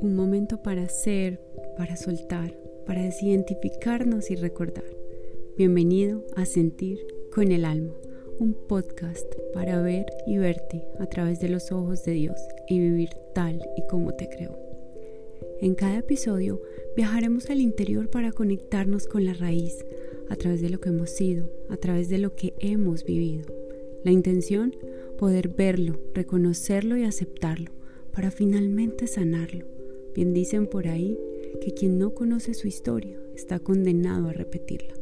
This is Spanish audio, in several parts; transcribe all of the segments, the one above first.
un momento para ser, para soltar, para desidentificarnos y recordar. Bienvenido a Sentir con el Alma, un podcast para ver y verte a través de los ojos de Dios y vivir tal y como te creo. En cada episodio viajaremos al interior para conectarnos con la raíz, a través de lo que hemos sido, a través de lo que hemos vivido. La intención, poder verlo, reconocerlo y aceptarlo, para finalmente sanarlo Dicen por ahí que quien no conoce su historia está condenado a repetirla.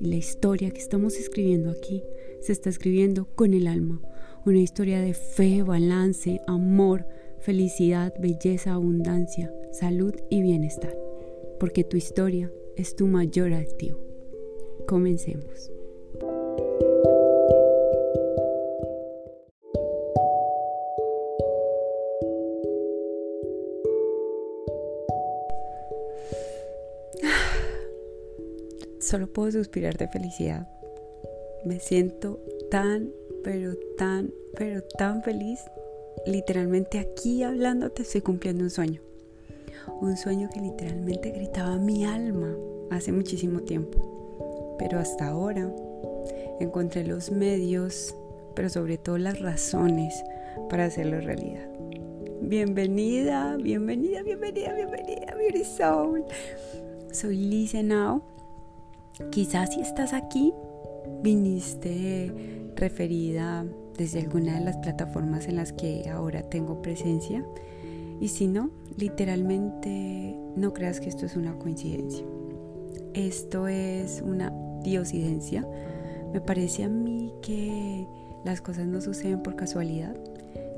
Y la historia que estamos escribiendo aquí se está escribiendo con el alma. Una historia de fe, balance, amor, felicidad, belleza, abundancia, salud y bienestar. Porque tu historia es tu mayor activo. Comencemos. Solo puedo suspirar de felicidad. Me siento tan, pero tan, pero tan feliz. Literalmente aquí hablándote estoy cumpliendo un sueño. Un sueño que literalmente gritaba mi alma hace muchísimo tiempo. Pero hasta ahora encontré los medios, pero sobre todo las razones para hacerlo realidad. Bienvenida, bienvenida, bienvenida, bienvenida, Beauty Soul. Soy Lisa Now Quizás si estás aquí, viniste referida desde alguna de las plataformas en las que ahora tengo presencia. Y si no, literalmente no creas que esto es una coincidencia. Esto es una diosidencia. Me parece a mí que las cosas no suceden por casualidad,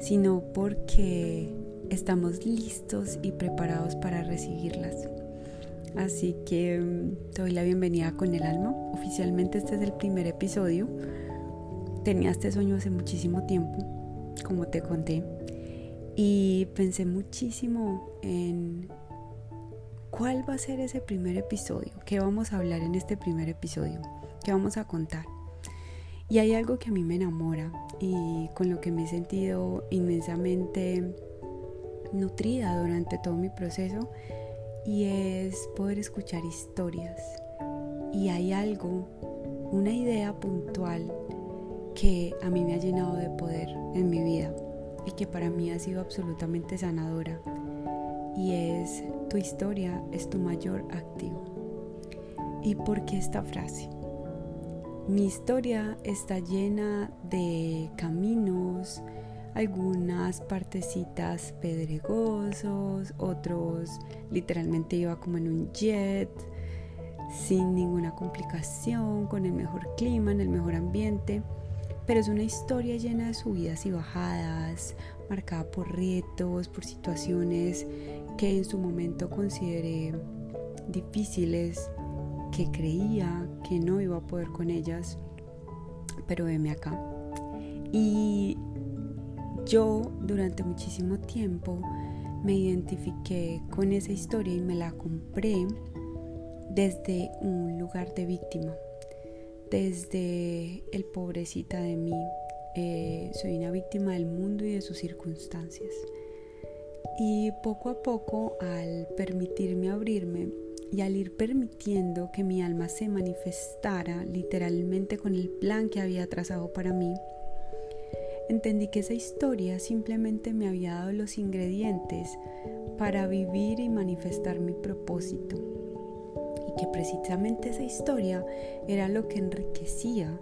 sino porque estamos listos y preparados para recibirlas. Así que mm, te doy la bienvenida con el alma. Oficialmente este es el primer episodio. Tenía este sueño hace muchísimo tiempo, como te conté. Y pensé muchísimo en cuál va a ser ese primer episodio, qué vamos a hablar en este primer episodio, qué vamos a contar. Y hay algo que a mí me enamora y con lo que me he sentido inmensamente nutrida durante todo mi proceso y es poder escuchar historias. Y hay algo, una idea puntual que a mí me ha llenado de poder en mi vida y que para mí ha sido absolutamente sanadora. Y es, tu historia es tu mayor activo. ¿Y por qué esta frase? Mi historia está llena de caminos, algunas partecitas pedregosos, otros literalmente iba como en un jet, sin ninguna complicación, con el mejor clima, en el mejor ambiente, pero es una historia llena de subidas y bajadas, marcada por retos, por situaciones que en su momento consideré difíciles, que creía que no iba a poder con ellas, pero veme acá. Y yo durante muchísimo tiempo me identifiqué con esa historia y me la compré desde un lugar de víctima, desde el pobrecita de mí. Eh, soy una víctima del mundo y de sus circunstancias. Y poco a poco, al permitirme abrirme y al ir permitiendo que mi alma se manifestara literalmente con el plan que había trazado para mí, entendí que esa historia simplemente me había dado los ingredientes para vivir y manifestar mi propósito. Y que precisamente esa historia era lo que enriquecía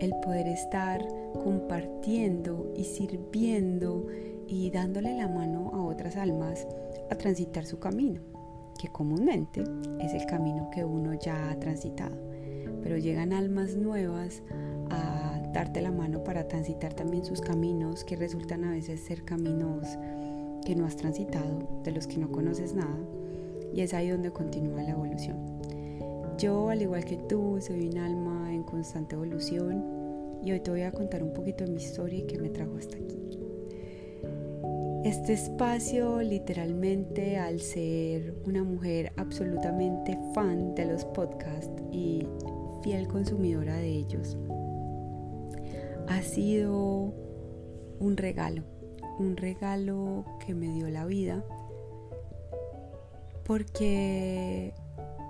el poder estar compartiendo y sirviendo y dándole la mano a otras almas a transitar su camino, que comúnmente es el camino que uno ya ha transitado. Pero llegan almas nuevas a darte la mano para transitar también sus caminos, que resultan a veces ser caminos que no has transitado, de los que no conoces nada, y es ahí donde continúa la evolución. Yo, al igual que tú, soy un alma en constante evolución y hoy te voy a contar un poquito de mi historia y qué me trajo hasta aquí. Este espacio literalmente al ser una mujer absolutamente fan de los podcasts y fiel consumidora de ellos, ha sido un regalo, un regalo que me dio la vida porque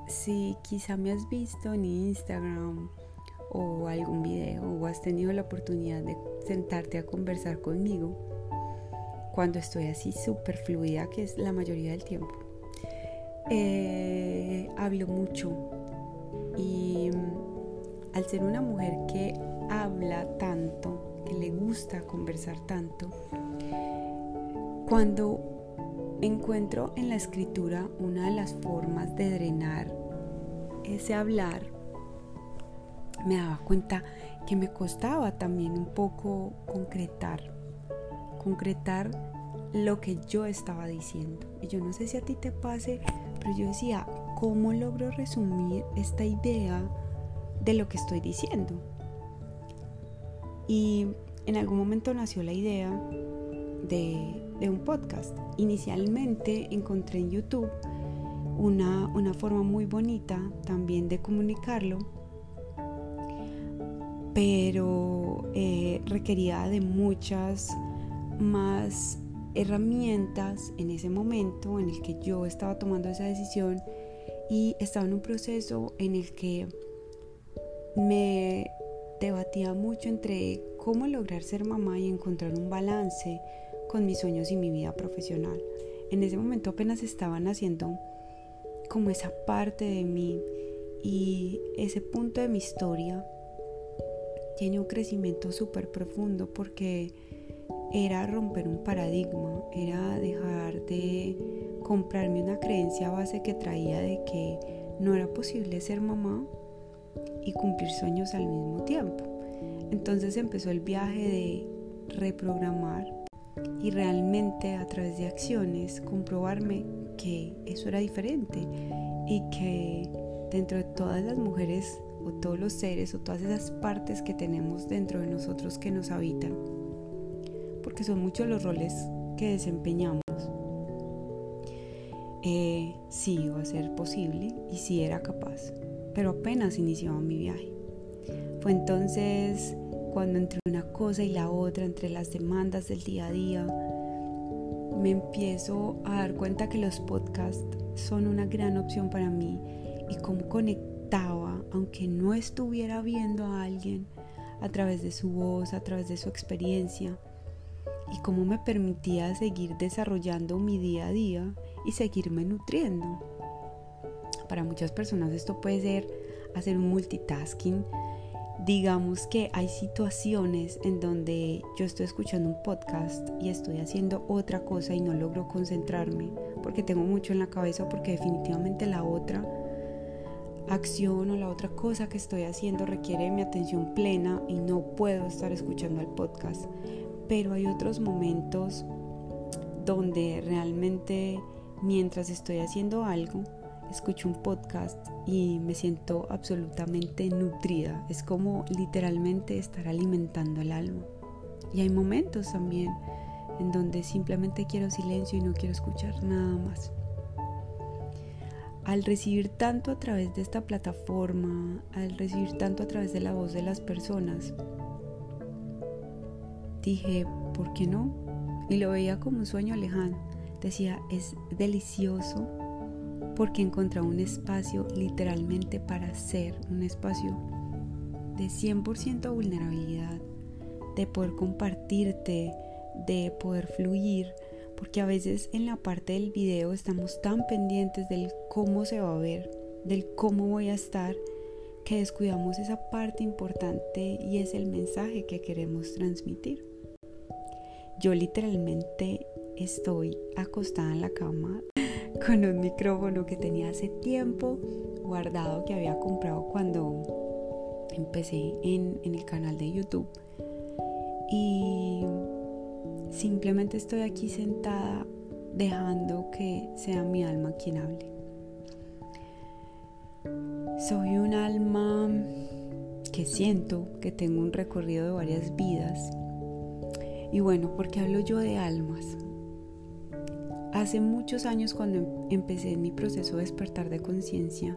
si quizá me has visto en Instagram o algún video o has tenido la oportunidad de sentarte a conversar conmigo cuando estoy así súper fluida, que es la mayoría del tiempo, eh, hablo mucho. Y al ser una mujer que habla tanto, que le gusta conversar tanto, cuando encuentro en la escritura una de las formas de drenar ese hablar, me daba cuenta que me costaba también un poco concretar, concretar lo que yo estaba diciendo. Y yo no sé si a ti te pase, pero yo decía, ¿cómo logro resumir esta idea de lo que estoy diciendo? Y en algún momento nació la idea de, un podcast. Inicialmente encontré en YouTube una, una forma muy bonita también de comunicarlo, pero eh, requería de muchas más herramientas en ese momento en el que yo estaba tomando esa decisión y estaba en un proceso en el que me debatía mucho entre cómo lograr ser mamá y encontrar un balance con mis sueños y mi vida profesional. En ese momento apenas estaban haciendo como esa parte de mí y ese punto de mi historia tiene un crecimiento súper profundo porque era romper un paradigma, era dejar de comprarme una creencia base que traía de que no era posible ser mamá y cumplir sueños al mismo tiempo. Entonces empezó el viaje de reprogramar y realmente a través de acciones comprobarme que eso era diferente y que dentro de todas las mujeres o todos los seres o todas esas partes que tenemos dentro de nosotros que nos habitan, porque son muchos los roles que desempeñamos, eh, sí iba a ser posible y sí era capaz, pero apenas iniciaba mi viaje. Fue entonces cuando entre una cosa y la otra, entre las demandas del día a día, me empiezo a dar cuenta que los podcasts son una gran opción para mí y cómo conectaba, aunque no estuviera viendo a alguien, a través de su voz, a través de su experiencia, y cómo me permitía seguir desarrollando mi día a día y seguirme nutriendo. Para muchas personas esto puede ser hacer un multitasking. Digamos que hay situaciones en donde yo estoy escuchando un podcast y estoy haciendo otra cosa y no logro concentrarme porque tengo mucho en la cabeza porque definitivamente la otra acción o la otra cosa que estoy haciendo requiere mi atención plena y no puedo estar escuchando el podcast. Pero hay otros momentos donde realmente mientras estoy haciendo algo, escucho un podcast y me siento absolutamente nutrida. Es como literalmente estar alimentando el alma. Y hay momentos también en donde simplemente quiero silencio y no quiero escuchar nada más. Al recibir tanto a través de esta plataforma, al recibir tanto a través de la voz de las personas, dije, ¿por qué no? Y lo veía como un sueño lejano. Decía, es delicioso porque encontré un espacio literalmente para ser, un espacio de 100% vulnerabilidad, de poder compartirte, de poder fluir, porque a veces en la parte del video estamos tan pendientes del cómo se va a ver, del cómo voy a estar, que descuidamos esa parte importante y es el mensaje que queremos transmitir. Yo literalmente estoy acostada en la cama con un micrófono que tenía hace tiempo guardado que había comprado cuando empecé en, el canal de YouTube. Y simplemente estoy aquí sentada dejando que sea mi alma quien hable. Soy un alma que siento que tengo un recorrido de varias vidas y bueno, ¿por qué hablo yo de almas? Hace muchos años cuando em-, empecé mi proceso de despertar de conciencia,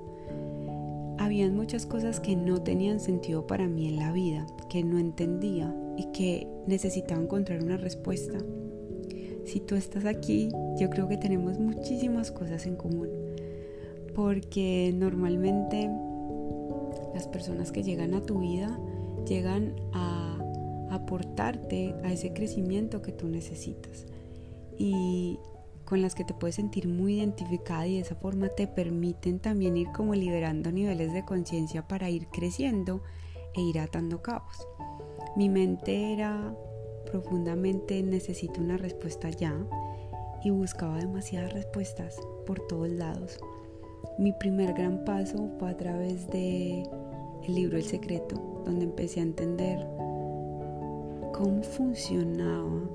habían muchas cosas que no tenían sentido para mí en la vida, que no entendía y que necesitaba encontrar una respuesta. Si tú estás aquí, yo creo que tenemos muchísimas cosas en común. porque normalmente las personas que llegan a tu vida llegan a aportarte a ese crecimiento que tú necesitas y con las que te puedes sentir muy identificada y de esa forma te permiten también ir como liberando niveles de conciencia para ir creciendo e ir atando cabos. Mi mente era profundamente necesito una respuesta ya y buscaba demasiadas respuestas por todos lados. Mi primer gran paso fue a través de el libro El Secreto, donde empecé a entender cómo funcionaba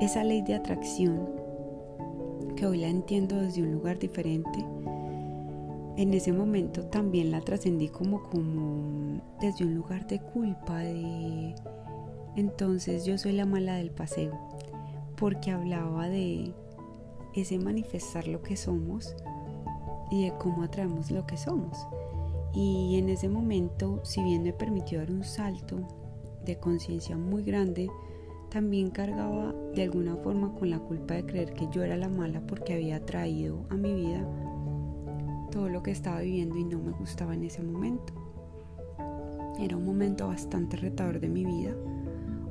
esa ley de atracción, que hoy la entiendo desde un lugar diferente. En ese momento también la trascendí como, como desde un lugar de culpa, de entonces yo soy la mala del paseo, porque hablaba de ese manifestar lo que somos y de cómo atraemos lo que somos. Y en ese momento, si bien me permitió dar un salto de conciencia muy grande, también cargaba de alguna forma con la culpa de creer que yo era la mala porque había traído a mi vida todo lo que estaba viviendo y no me gustaba en ese momento. Era un momento bastante retador de mi vida,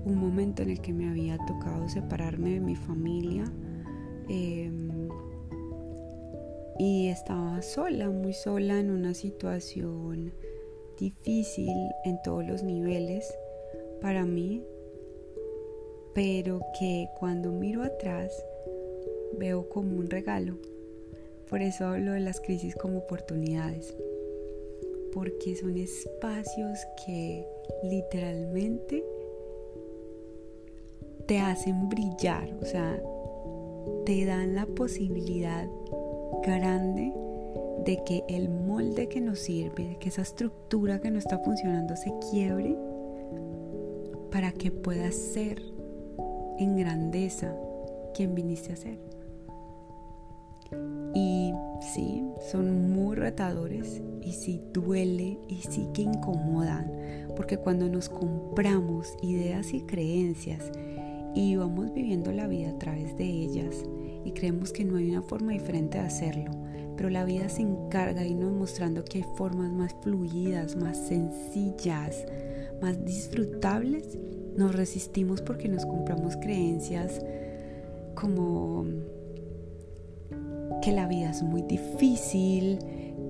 un momento en el que me había tocado separarme de mi familia, Em, y estaba sola, muy sola en una situación difícil en todos los niveles para mí, pero que cuando miro atrás veo como un regalo. Por eso hablo de las crisis como oportunidades, porque son espacios que literalmente te hacen brillar, o sea, te dan la posibilidad grande de que el molde que nos sirve, de que esa estructura que no está funcionando se quiebre para que puedas ser en grandeza quien viniste a ser. Y sí, son muy retadores y sí duele y sí que incomodan, porque cuando nos compramos ideas y creencias y vamos viviendo la vida a través de ellas y creemos que no hay una forma diferente de hacerlo, pero la vida se encarga de irnos mostrando que hay formas más fluidas, más sencillas, más disfrutables, nos resistimos porque nos compramos creencias como que la vida es muy difícil,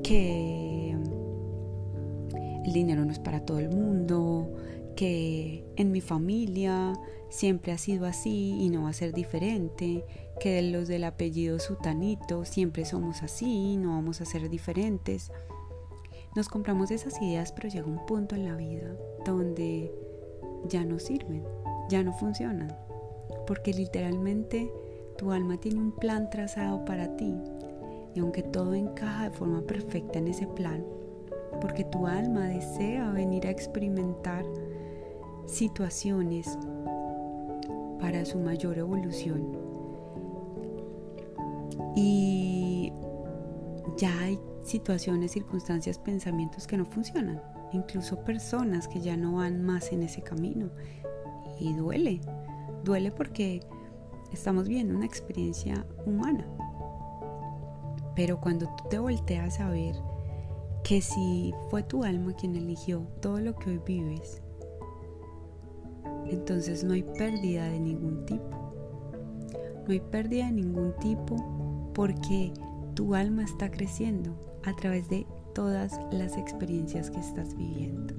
que el dinero no es para todo el mundo, que en mi familia siempre ha sido así y no va a ser diferente, que los del apellido sutanito siempre somos así y no vamos a ser diferentes. Nos compramos esas ideas, pero llega un punto en la vida donde ya no sirven, ya no funcionan, porque literalmente tu alma tiene un plan trazado para ti. Y aunque todo encaja de forma perfecta en ese plan, porque tu alma desea venir a experimentar situaciones para su mayor evolución. Y ya hay situaciones, circunstancias, pensamientos que no funcionan, incluso personas que ya no van más en ese camino. Y duele, duele porque estamos viendo una experiencia humana. Pero cuando tú te volteas a ver que si fue tu alma quien eligió todo lo que hoy vives, entonces no hay pérdida de ningún tipo. No hay pérdida de ningún tipo porque tu alma está creciendo a través de todas las experiencias que estás viviendo.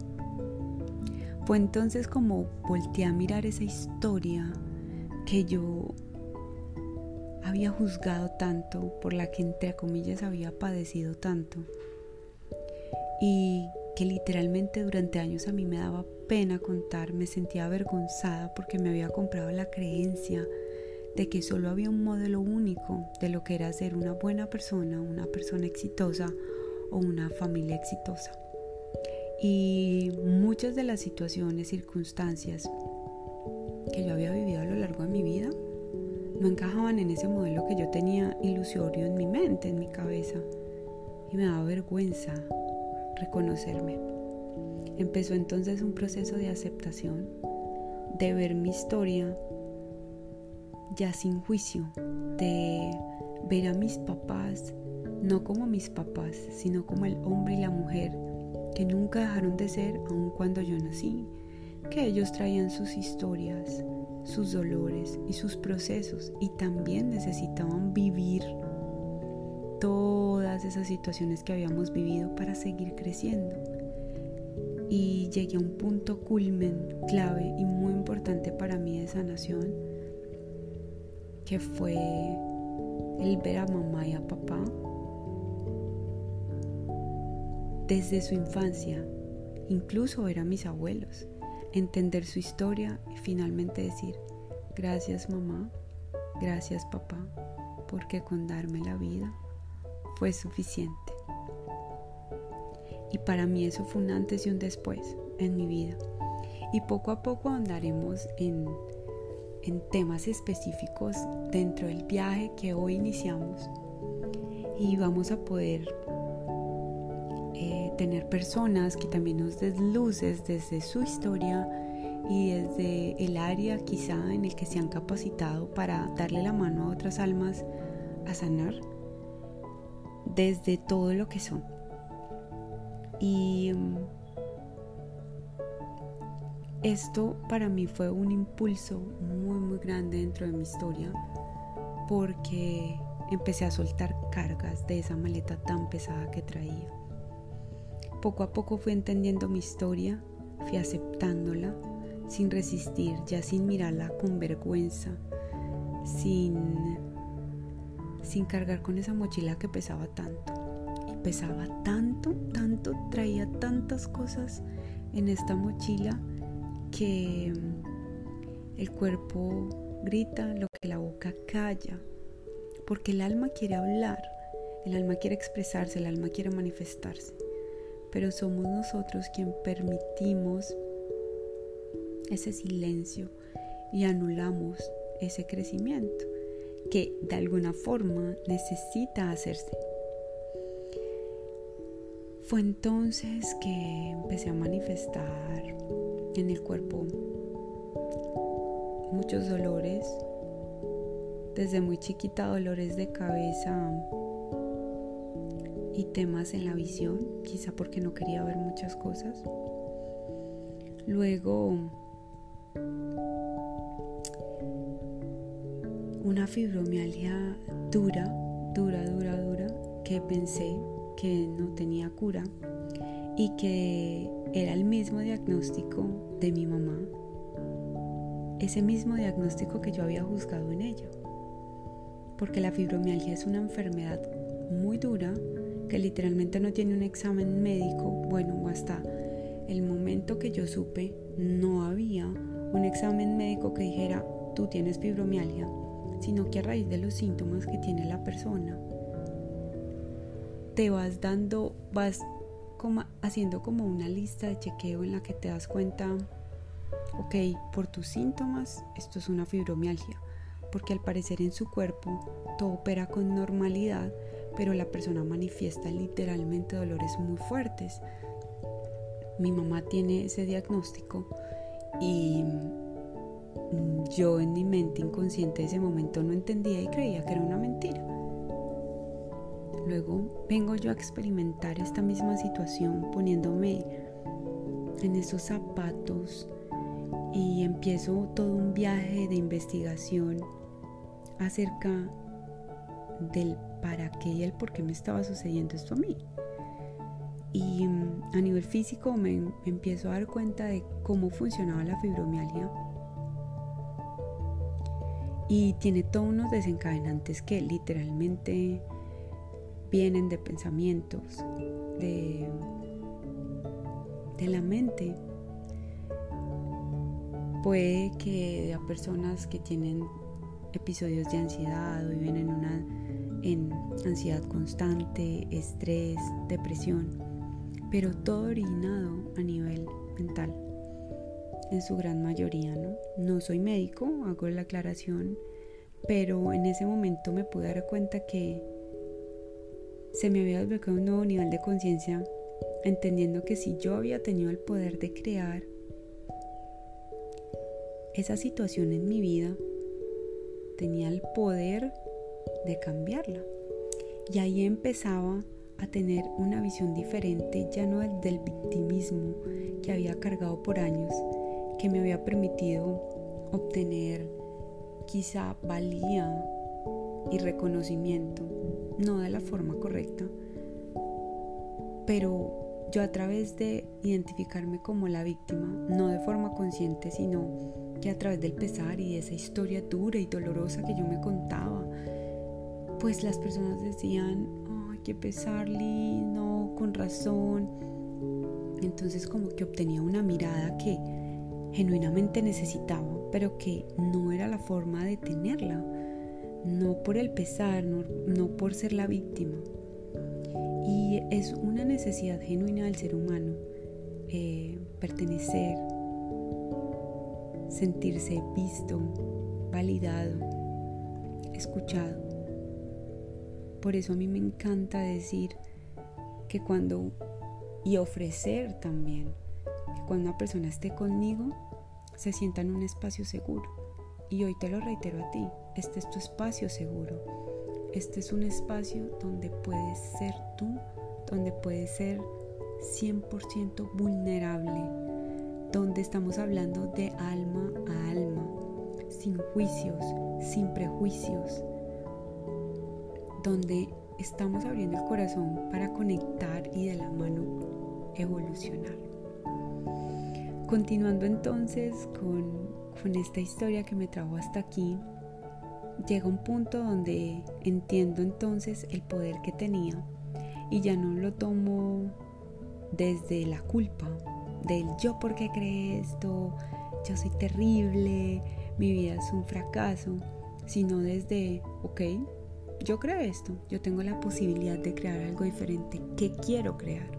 Fue entonces como volteé a mirar esa historia que yo había juzgado tanto, por la que entre comillas había padecido tanto. Y que literalmente durante años a mí me daba pena contar, me sentía avergonzada porque me había comprado la creencia de que solo había un modelo único de lo que era ser una buena persona, una persona exitosa o una familia exitosa. Y muchas de las situaciones, circunstancias que yo había vivido a lo largo de mi vida no encajaban en ese modelo que yo tenía ilusorio en mi mente, en mi cabeza. Y me daba vergüenza reconocerme. Empezó entonces un proceso de aceptación, de ver mi historia ya sin juicio, de ver a mis papás no como mis papás, sino como el hombre y la mujer que nunca dejaron de ser aun cuando yo nací, que ellos traían sus historias, sus dolores y sus procesos y también necesitaban vivir todas esas situaciones que habíamos vivido para seguir creciendo. Y llegué a un punto culmen, clave y muy importante para mí de sanación, que fue el ver a mamá y a papá desde su infancia, incluso ver a mis abuelos, entender su historia y finalmente decir, gracias mamá, gracias papá, porque con darme la vida fue suficiente. Y para mí eso fue un antes y un después en mi vida. Y poco a poco andaremos en, en temas específicos dentro del viaje que hoy iniciamos. Y vamos a poder tener personas que también nos desluces desde su historia y desde el área quizá en el que se han capacitado para darle la mano a otras almas a sanar desde todo lo que son. Y mm, esto para mí fue un impulso muy muy grande dentro de mi historia porque empecé a soltar cargas de esa maleta tan pesada que traía. Poco a poco fui entendiendo mi historia, fui aceptándola sin resistir, ya sin mirarla con vergüenza, sin sin cargar con esa mochila que pesaba tanto. Y pesaba tanto, tanto, traía tantas cosas en esta mochila que el cuerpo grita lo que la boca calla, porque el alma quiere hablar, el alma quiere expresarse, el alma quiere manifestarse, pero somos nosotros quien permitimos ese silencio y anulamos ese crecimiento que de alguna forma necesita hacerse. Fue entonces que empecé a manifestar en el cuerpo muchos dolores, desde muy chiquita dolores de cabeza y temas en la visión, quizá porque no quería ver muchas cosas. Luego una fibromialgia dura, dura, dura, dura, que pensé que no tenía cura y que era el mismo diagnóstico de mi mamá, ese mismo diagnóstico que yo había juzgado en ella. Porque la fibromialgia es una enfermedad muy dura que literalmente no tiene un examen médico, bueno, hasta el momento que yo supe no había un examen médico que dijera, tú tienes fibromialgia, sino que a raíz de los síntomas que tiene la persona, te vas dando, vas como haciendo como una lista de chequeo en la que te das cuenta, ok, por tus síntomas, esto es una fibromialgia, porque al parecer en su cuerpo todo opera con normalidad, pero la persona manifiesta literalmente dolores muy fuertes. Mi mamá tiene ese diagnóstico y yo en mi mente inconsciente de ese momento no entendía y creía que era una mentira. Luego vengo yo a experimentar esta misma situación poniéndome en esos zapatos y empiezo todo un viaje de investigación acerca del para qué y el por qué me estaba sucediendo esto a mí. Y mm, a nivel físico me, empiezo a dar cuenta de cómo funcionaba la fibromialgia y tiene todos unos desencadenantes que literalmente vienen de pensamientos, de, de la mente. Puede que a personas que tienen episodios de ansiedad o viven en una en ansiedad constante, estrés, depresión, pero todo originado a nivel mental en su gran mayoría, ¿no? No soy médico, hago la aclaración, pero en ese momento me pude dar cuenta que se me había desbloqueado un nuevo nivel de conciencia, entendiendo que si yo había tenido el poder de crear esa situación en mi vida, tenía el poder de cambiarla. Y ahí empezaba a tener una visión diferente, ya no el del victimismo que había cargado por años, que me había permitido obtener quizá valía y reconocimiento, no de la forma correcta, pero yo a través de identificarme como la víctima, no de forma consciente, sino que a través del pesar y de esa historia dura y dolorosa que yo me contaba, pues las personas decían, ay, qué pesar, no, con razón. Entonces como que obtenía una mirada que genuinamente necesitaba, pero que no era la forma de tenerla, no por el pesar, no, por ser la víctima. Y es una necesidad genuina del ser humano eh, pertenecer, sentirse visto, validado, escuchado. Por eso a mí me encanta decir que cuando, y ofrecer también, que cuando una persona esté conmigo, se sienta en un espacio seguro. Y hoy te lo reitero a ti, este es tu espacio seguro. Este es un espacio donde puedes ser tú, donde puedes ser 100% vulnerable, donde estamos hablando de alma a alma, sin juicios, sin prejuicios, donde estamos abriendo el corazón para conectar y de la mano evolucionar. Continuando entonces con, con esta historia que me trajo hasta aquí, llega un punto donde entiendo entonces el poder que tenía y ya no lo tomo desde la culpa, del yo porque creé esto, yo soy terrible, mi vida es un fracaso, sino desde, ok, yo creo esto, yo tengo la posibilidad de crear algo diferente, ¿qué quiero crear?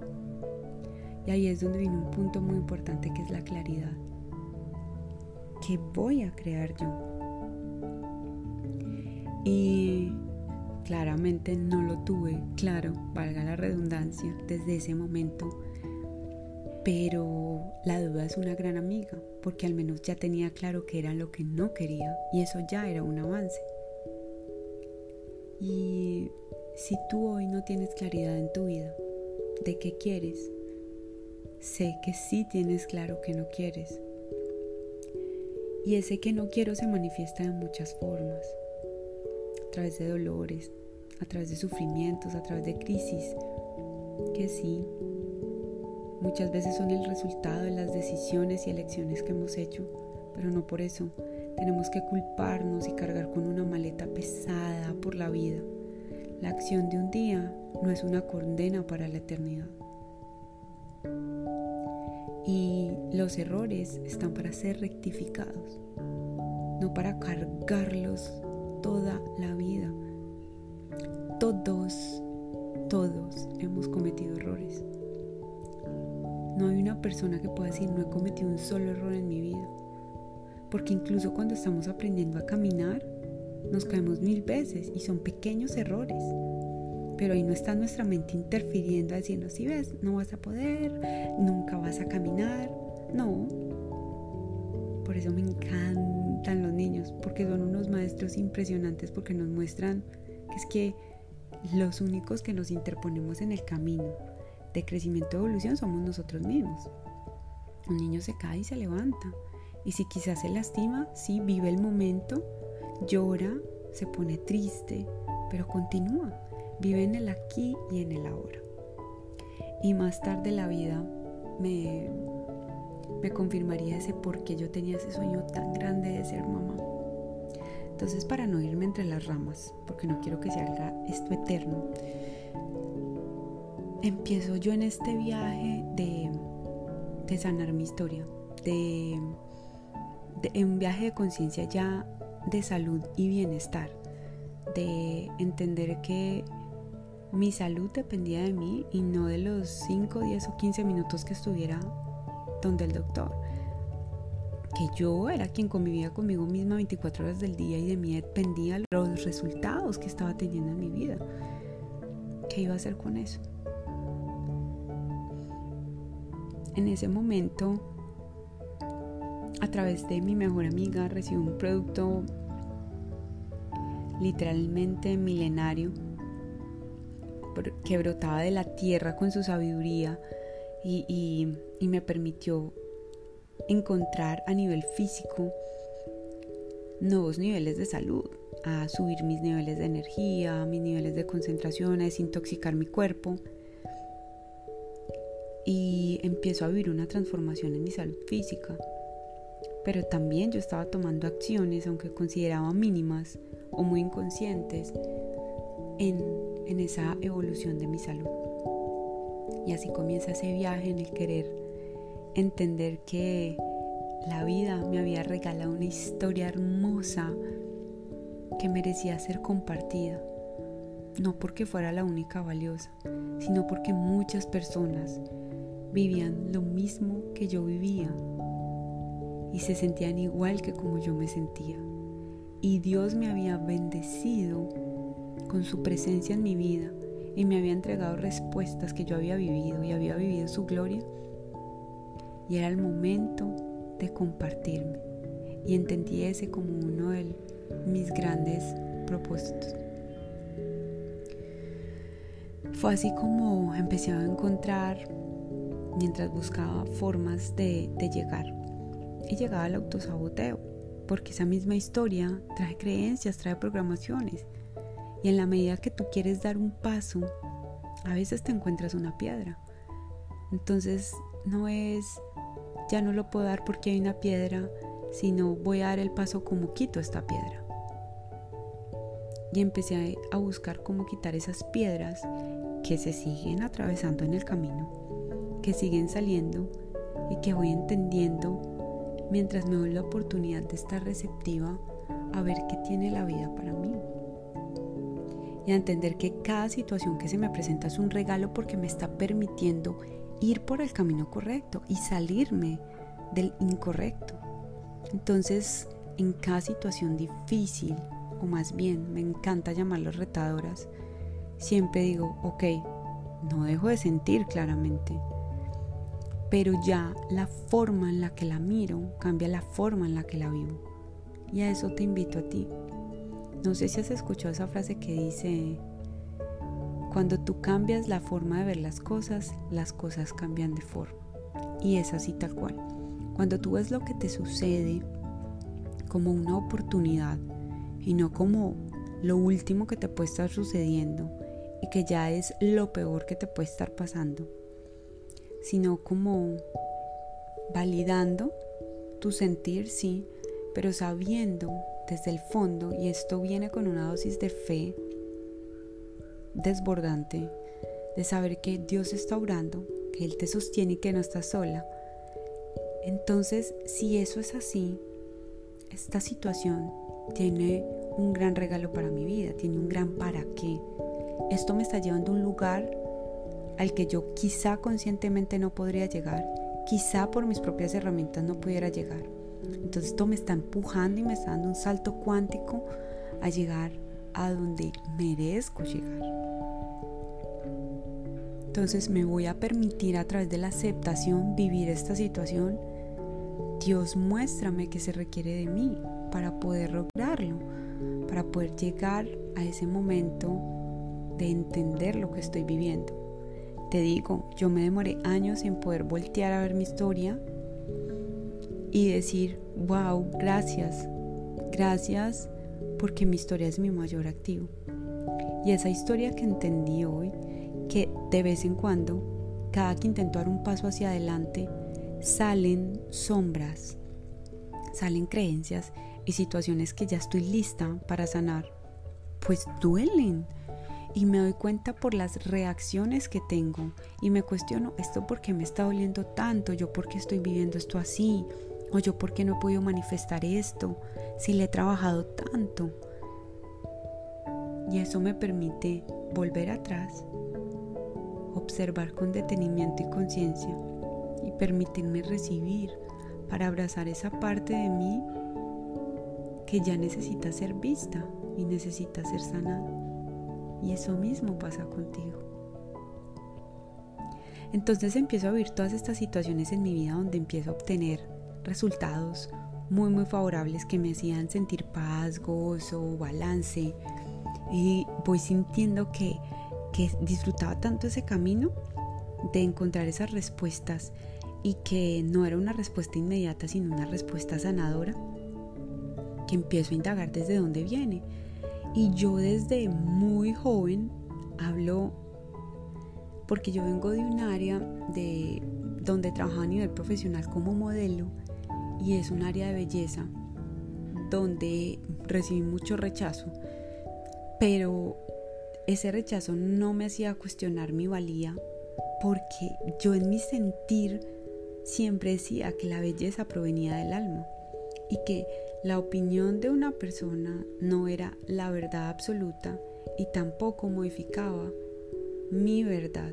Y ahí es donde viene un punto muy importante que es la claridad. ¿Qué voy a crear yo? Y claramente no lo tuve claro, valga la redundancia, desde ese momento. Pero la duda es una gran amiga, porque al menos ya tenía claro que era lo que no quería y eso ya era un avance. Y si tú hoy no tienes claridad en tu vida de qué quieres, sé que sí tienes claro que no quieres. Y ese que no quiero se manifiesta de muchas formas, a través de dolores, a través de sufrimientos, a través de crisis, que sí, muchas veces son el resultado de las decisiones y elecciones que hemos hecho, pero no por eso tenemos que culparnos y cargar con una maleta pesada por la vida. La acción de un día no es una condena para la eternidad. Y los errores están para ser rectificados, no para cargarlos toda la vida. Todos, todos hemos cometido errores. No hay una persona que pueda decir no he cometido un solo error en mi vida porque incluso cuando estamos aprendiendo a caminar, nos caemos mil veces y son pequeños errores. Pero ahí no está nuestra mente interfiriendo, diciendo, si ves, no vas a poder, nunca vas a caminar. No. Por eso me encantan los niños, porque son unos maestros impresionantes, porque nos muestran que es que los únicos que nos interponemos en el camino de crecimiento y evolución somos nosotros mismos. Un niño se cae y se levanta. Y si quizás se lastima, sí, vive el momento, llora, se pone triste, pero continúa, vive en el aquí y en el ahora. Y más tarde la vida me, me confirmaría ese por qué yo tenía ese sueño tan grande de ser mamá. Entonces, para no irme entre las ramas, porque no quiero que se haga esto eterno, empiezo yo en este viaje de, de sanar mi historia, de un viaje de conciencia ya de salud y bienestar, de entender que mi salud dependía de mí y no de los 5, 10 o 15 minutos que estuviera donde el doctor. Que yo era quien convivía conmigo misma 24 horas del día y de mí dependía los resultados que estaba teniendo en mi vida. ¿Qué iba a hacer con eso? En ese momento a través de mi mejor amiga recibí un producto literalmente milenario que brotaba de la tierra con su sabiduría y, me permitió encontrar a nivel físico nuevos niveles de salud, a subir mis niveles de energía, mis niveles de concentración, a desintoxicar mi cuerpo. Y empiezo a vivir una transformación en mi salud física. Pero también yo estaba tomando acciones, aunque consideraba mínimas o muy inconscientes, en, en esa evolución de mi salud. Y así comienza ese viaje en el querer entender que la vida me había regalado una historia hermosa que merecía ser compartida, no porque fuera la única valiosa, sino porque muchas personas vivían lo mismo que yo vivía y se sentían igual que como yo me sentía. Y Dios me había bendecido con su presencia en mi vida y me había entregado respuestas que yo había vivido y había vivido su gloria. Y era el momento de compartirme. Y entendí ese como uno de mis grandes propósitos. Fue así como empecé a encontrar mientras buscaba formas de, de llegar. Y llegaba al autosaboteo, porque esa misma historia trae creencias, trae programaciones. Y en la medida que tú quieres dar un paso, a veces te encuentras una piedra. Entonces no es ya no lo puedo dar porque hay una piedra, sino voy a dar el paso como quito esta piedra. Y empecé a buscar cómo quitar esas piedras que se siguen atravesando en el camino, que siguen saliendo y que voy entendiendo mientras me doy la oportunidad de estar receptiva a ver qué tiene la vida para mí. Y a entender que cada situación que se me presenta es un regalo porque me está permitiendo ir por el camino correcto y salirme del incorrecto. Entonces, en cada situación difícil, o más bien me encanta llamarlos retadoras, siempre digo, ok, no dejo de sentir claramente, pero ya la forma en la que la miro cambia la forma en la que la vivo. Y a eso te invito a ti. No sé si has escuchado esa frase que dice, cuando tú cambias la forma de ver las cosas, las cosas cambian de forma. Y es así tal cual. Cuando tú ves lo que te sucede como una oportunidad y no como lo último que te puede estar sucediendo y que ya es lo peor que te puede estar pasando, sino como validando tu sentir, sí, pero sabiendo desde el fondo, y esto viene con una dosis de fe, desbordante de saber que Dios está orando, que Él te sostiene y que no estás sola. Entonces, si eso es así, esta situación tiene un gran regalo para mi vida, tiene un gran para qué. Esto me está llevando a un lugar al que yo quizá conscientemente no podría llegar, quizá por mis propias herramientas no pudiera llegar. Entonces esto me está empujando y me está dando un salto cuántico a llegar a donde merezco llegar. Entonces me voy a permitir a través de la aceptación vivir esta situación. Dios muéstrame qué se requiere de mí para poder lograrlo, para poder llegar a ese momento de entender lo que estoy viviendo. Te digo, yo me demoré años en poder voltear a ver mi historia y decir, wow, gracias, gracias porque mi historia es mi mayor activo. Y esa historia que entendí hoy, que de vez en cuando, cada que intento dar un paso hacia adelante, salen sombras, salen creencias y situaciones que ya estoy lista para sanar, pues duelen. Y me doy cuenta por las reacciones que tengo y me cuestiono, ¿esto por qué me está doliendo tanto? ¿Yo por qué estoy viviendo esto así? ¿O yo por qué no he podido manifestar esto? si le he trabajado tanto. Y eso me permite volver atrás, observar con detenimiento y conciencia y permitirme recibir para abrazar esa parte de mí que ya necesita ser vista y necesita ser sanada. Y eso mismo pasa contigo. Entonces empiezo a vivir todas estas situaciones en mi vida donde empiezo a obtener resultados muy muy favorables que me hacían sentir paz, gozo, balance y voy sintiendo que que disfrutaba tanto ese camino de encontrar esas respuestas y que no era una respuesta inmediata, sino una respuesta sanadora, que empiezo a indagar desde dónde viene. Y yo desde muy joven hablo, porque yo vengo de un área de donde trabajo a nivel profesional como modelo y es un área de belleza donde recibí mucho rechazo, pero ese rechazo no me hacía cuestionar mi valía porque yo en mi sentir siempre decía que la belleza provenía del alma y que la opinión de una persona no era la verdad absoluta y tampoco modificaba mi verdad,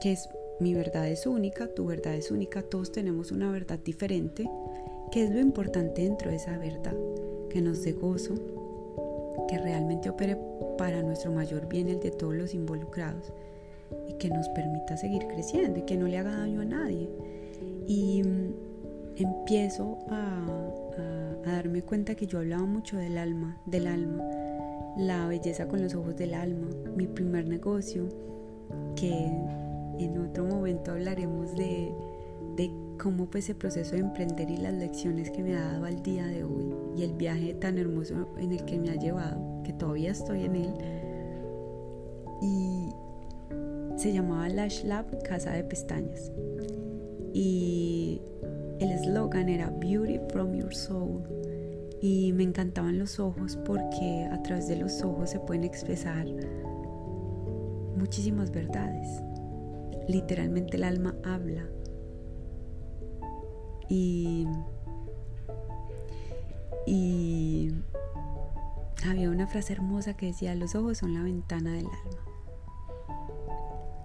que es mi verdad es única, tu verdad es única, todos tenemos una verdad diferente, que es lo importante dentro de esa verdad, que nos dé gozo, que realmente opere para nuestro mayor bien el de todos los involucrados y que nos permita seguir creciendo y que no le haga daño a nadie. Y mm, empiezo a, a, darme cuenta que yo hablaba mucho del alma, del alma, la belleza con los ojos del alma, mi primer negocio, que en otro momento hablaremos de, de cómo fue ese proceso de emprender y las lecciones que me ha dado al día de hoy y el viaje tan hermoso en el que me ha llevado, que todavía estoy en él. Y se llamaba Lash Lab Casa de Pestañas. Y el eslogan era Beauty from Your Soul. Y me encantaban los ojos porque a través de los ojos se pueden expresar muchísimas verdades. Literalmente el alma habla. Y, y había una frase hermosa que decía, los ojos son la ventana del alma.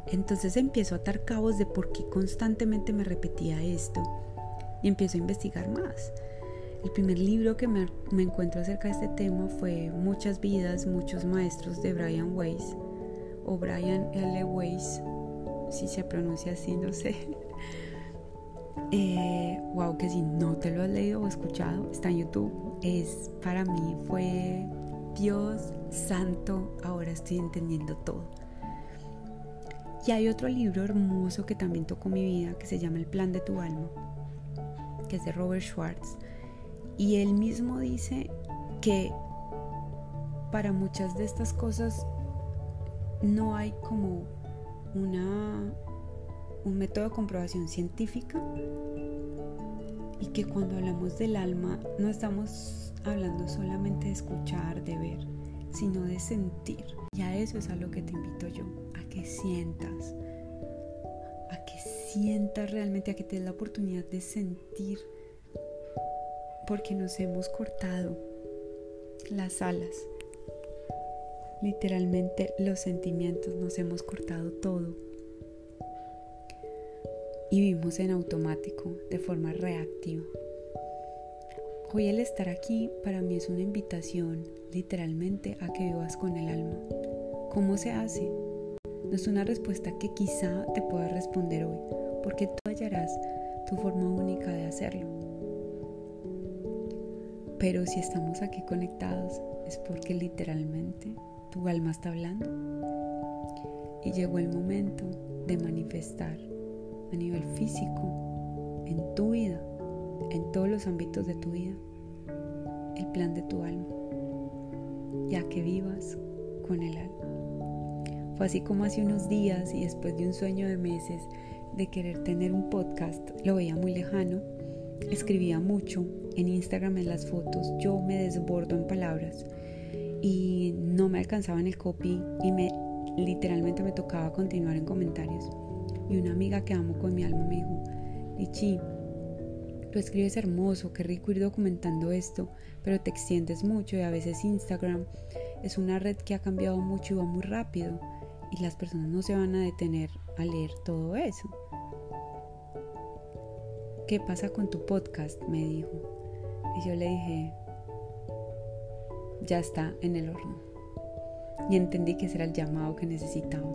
Entonces empiezo a atar cabos de por qué constantemente me repetía esto y empiezo a investigar más. El primer libro que me, encuentro acerca de este tema fue Muchas vidas, muchos maestros de Brian Weiss o Brian L. Weiss, si se pronuncia así, no sé. wow, eh, que si no te lo has leído o escuchado, está en YouTube. Es para mí fue Dios santo, ahora estoy entendiendo todo. Y hay otro libro hermoso que también tocó mi vida que se llama El plan de tu alma, que es de Robert Schwartz. Y él mismo dice que para muchas de estas cosas no hay como una, un método de comprobación científica y que cuando hablamos del alma no estamos hablando solamente de escuchar, de ver, sino de sentir. Y a eso es a lo que te invito yo, a que sientas, sientas realmente, a que te la oportunidad de sentir, porque nos hemos cortado las alas. Literalmente los sentimientos nos hemos cortado todo. Y vivimos en automático, de forma reactiva. Hoy el estar aquí para mí es una invitación literalmente a que vivas con el alma. ¿Cómo se hace? No es una respuesta que quizá te pueda responder hoy, porque tú hallarás tu forma única de hacerlo. Pero si estamos aquí conectados es porque literalmente tu alma está hablando. Y llegó el momento de manifestar a nivel físico, en tu vida, en todos los ámbitos de tu vida, el plan de tu alma, ya que vivas con el alma. Fue así como hace unos días y después de un sueño de meses de querer tener un podcast, lo veía muy lejano, escribía mucho, en Instagram en las fotos yo me desbordo en palabras y no me alcanzaba en el copy y me literalmente me tocaba continuar en comentarios. Y una amiga que amo con mi alma me dijo, Lichi, Tú escribes hermoso, qué rico ir documentando esto, pero te extiendes mucho y a veces Instagram es una red que ha cambiado mucho y va muy rápido y las personas no se van a detener a leer todo eso. ¿Qué pasa con tu podcast? me dijo. Y yo le dije, ya está en el horno. Y entendí que ese era el llamado que necesitaba.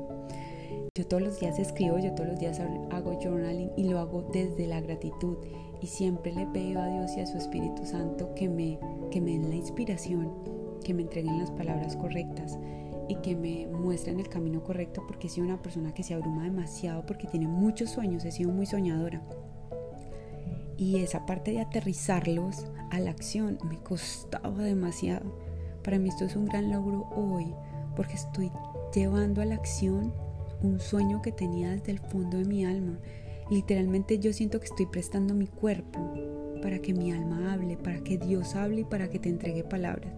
Yo todos los días escribo, yo todos los días hago journaling y lo hago desde la gratitud y siempre le pido a Dios y a su Espíritu Santo que me, que me den la inspiración, que me entreguen las palabras correctas. Y que me muestren el camino correcto porque he sido una persona que se abruma demasiado porque tiene muchos sueños, he sido muy soñadora. Y esa parte de aterrizarlos a la acción me costaba demasiado. Para mí esto es un gran logro hoy porque estoy llevando a la acción un sueño que tenía desde el fondo de mi alma. Literalmente yo siento que estoy prestando mi cuerpo para que mi alma hable, para que Dios hable y para que te entregue palabras.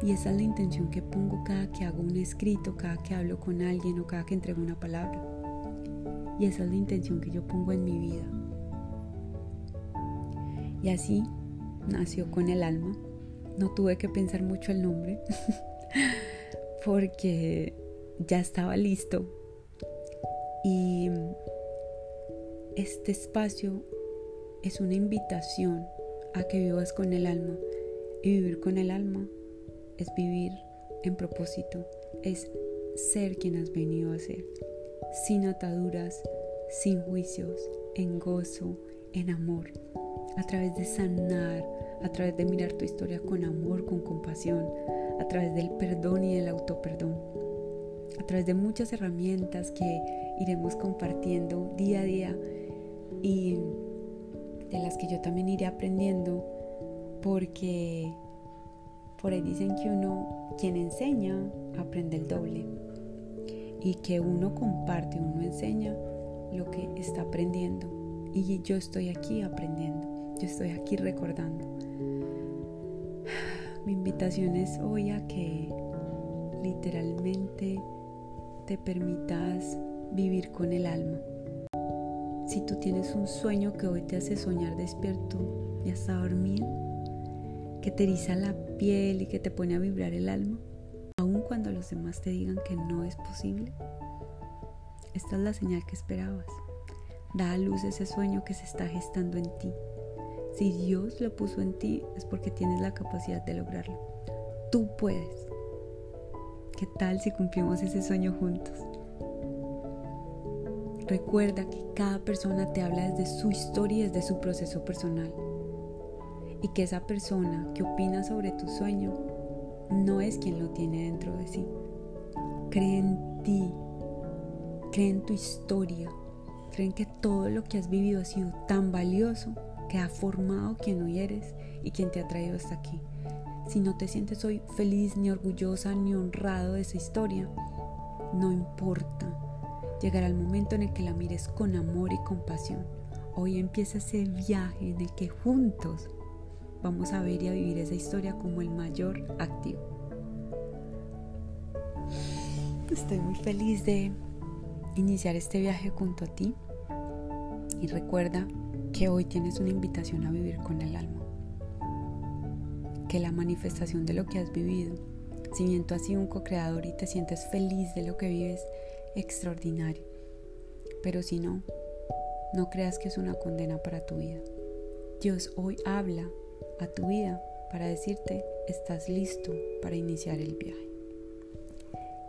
Y esa es la intención que pongo cada que hago un escrito, cada que hablo con alguien o cada que entrego una palabra. Y esa es la intención que yo pongo en mi vida. Y así nació con el alma. No tuve que pensar mucho el nombre porque ya estaba listo. Y este espacio es una invitación a que vivas con el alma. Y vivir con el alma es vivir en propósito, es ser quien has venido a ser, sin ataduras, sin juicios, en gozo, en amor, a través de sanar, a través de mirar tu historia con amor, con compasión, a través del perdón y del autoperdón, a través de muchas herramientas que iremos compartiendo día a día y de las que yo también iré aprendiendo porque por ahí dicen que uno, quien enseña, aprende el doble. Y que uno comparte, uno enseña lo que está aprendiendo. Y yo estoy aquí aprendiendo. Yo estoy aquí recordando. Mi invitación es hoy a que literalmente te permitas vivir con el alma. Si tú tienes un sueño que hoy te hace soñar despierto y hasta dormir, que te eriza la piel y que te pone a vibrar el alma, aun cuando los demás te digan que no es posible. Esta es la señal que esperabas. Da a luz ese sueño que se está gestando en ti. Si Dios lo puso en ti es porque tienes la capacidad de lograrlo. Tú puedes. ¿Qué tal si cumplimos ese sueño juntos? Recuerda que cada persona te habla desde su historia y desde su proceso personal y que esa persona que opina sobre tu sueño no es quien lo tiene dentro de sí. Cree en ti, cree en tu historia, creen que todo lo que has vivido ha sido tan valioso que ha formado quien hoy eres y quien te ha traído hasta aquí. Si no te sientes hoy feliz, ni orgullosa, ni honrado de esa historia, no importa. Llegará el momento en el que la mires con amor y compasión. Hoy empieza ese viaje en el que juntos vamos a ver y a vivir esa historia como el mayor activo. Estoy muy feliz de iniciar este viaje junto a ti y recuerda que hoy tienes una invitación a vivir con el alma. Que la manifestación de lo que has vivido, si bien tú has sido un co-creador y te sientes feliz de lo que vives, extraordinario. Pero si no, no creas que es una condena para tu vida. Dios hoy habla a tu vida para decirte, estás listo para iniciar el viaje.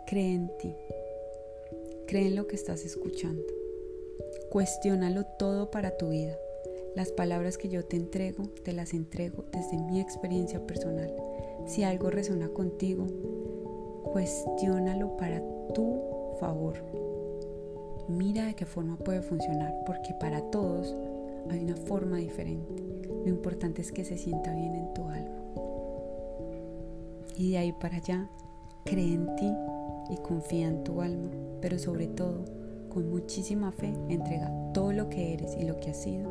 Cree en ti. Cree en lo que estás escuchando. Cuestiónalo todo para tu vida. Las palabras que yo te entrego, te las entrego desde mi experiencia personal. Si algo resuena contigo, cuestiónalo para tu favor. Mira de qué forma puede funcionar, porque para todos hay una forma diferente. Lo importante es que se sienta bien en tu alma. Y de ahí para allá, cree en ti y confía en tu alma, pero sobre todo, con muchísima fe, entrega todo lo que eres y lo que has sido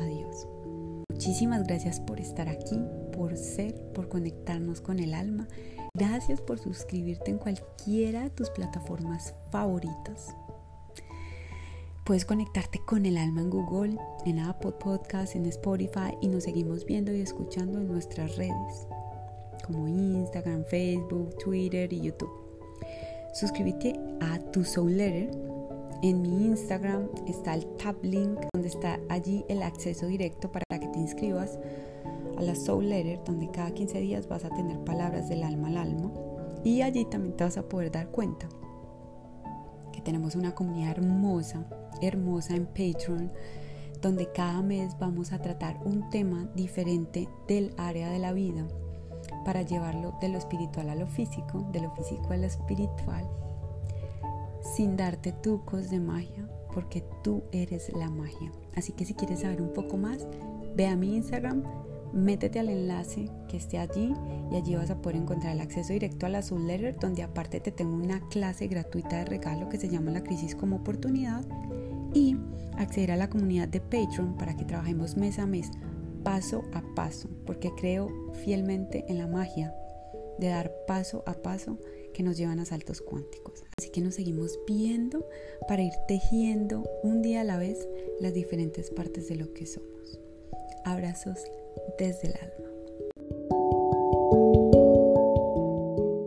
a Dios. Muchísimas gracias por estar aquí, por ser, por conectarnos con el alma. Gracias por suscribirte en cualquiera de tus plataformas favoritas. Puedes conectarte con el alma en Google, en Apple Podcasts, en Spotify y nos seguimos viendo y escuchando en nuestras redes como Instagram, Facebook, Twitter y YouTube. Suscríbete a tu Soul Letter. En mi Instagram está el tab link donde está allí el acceso directo para que te inscribas a la Soul Letter donde cada 15 días vas a tener palabras del alma al alma y allí también te vas a poder dar cuenta que tenemos una comunidad hermosa hermosa en Patreon, donde cada mes vamos a tratar un tema diferente del área de la vida. para llevarlo de lo espiritual a lo físico, de lo físico a lo espiritual, sin darte trucos de magia, porque tú eres la magia. Así que si quieres saber un poco más, ve a mi Instagram, métete al enlace que esté allí y allí vas a poder encontrar el acceso directo a la Soul Letter, donde aparte te tengo una clase gratuita de regalo que se llama La Crisis como Oportunidad y acceder a la comunidad de Patreon para que trabajemos mes a mes, paso a paso, porque creo fielmente en la magia de dar paso a paso que nos llevan a saltos cuánticos. Así que nos seguimos viendo para ir tejiendo un día a la vez las diferentes partes de lo que somos. Abrazos desde el alma.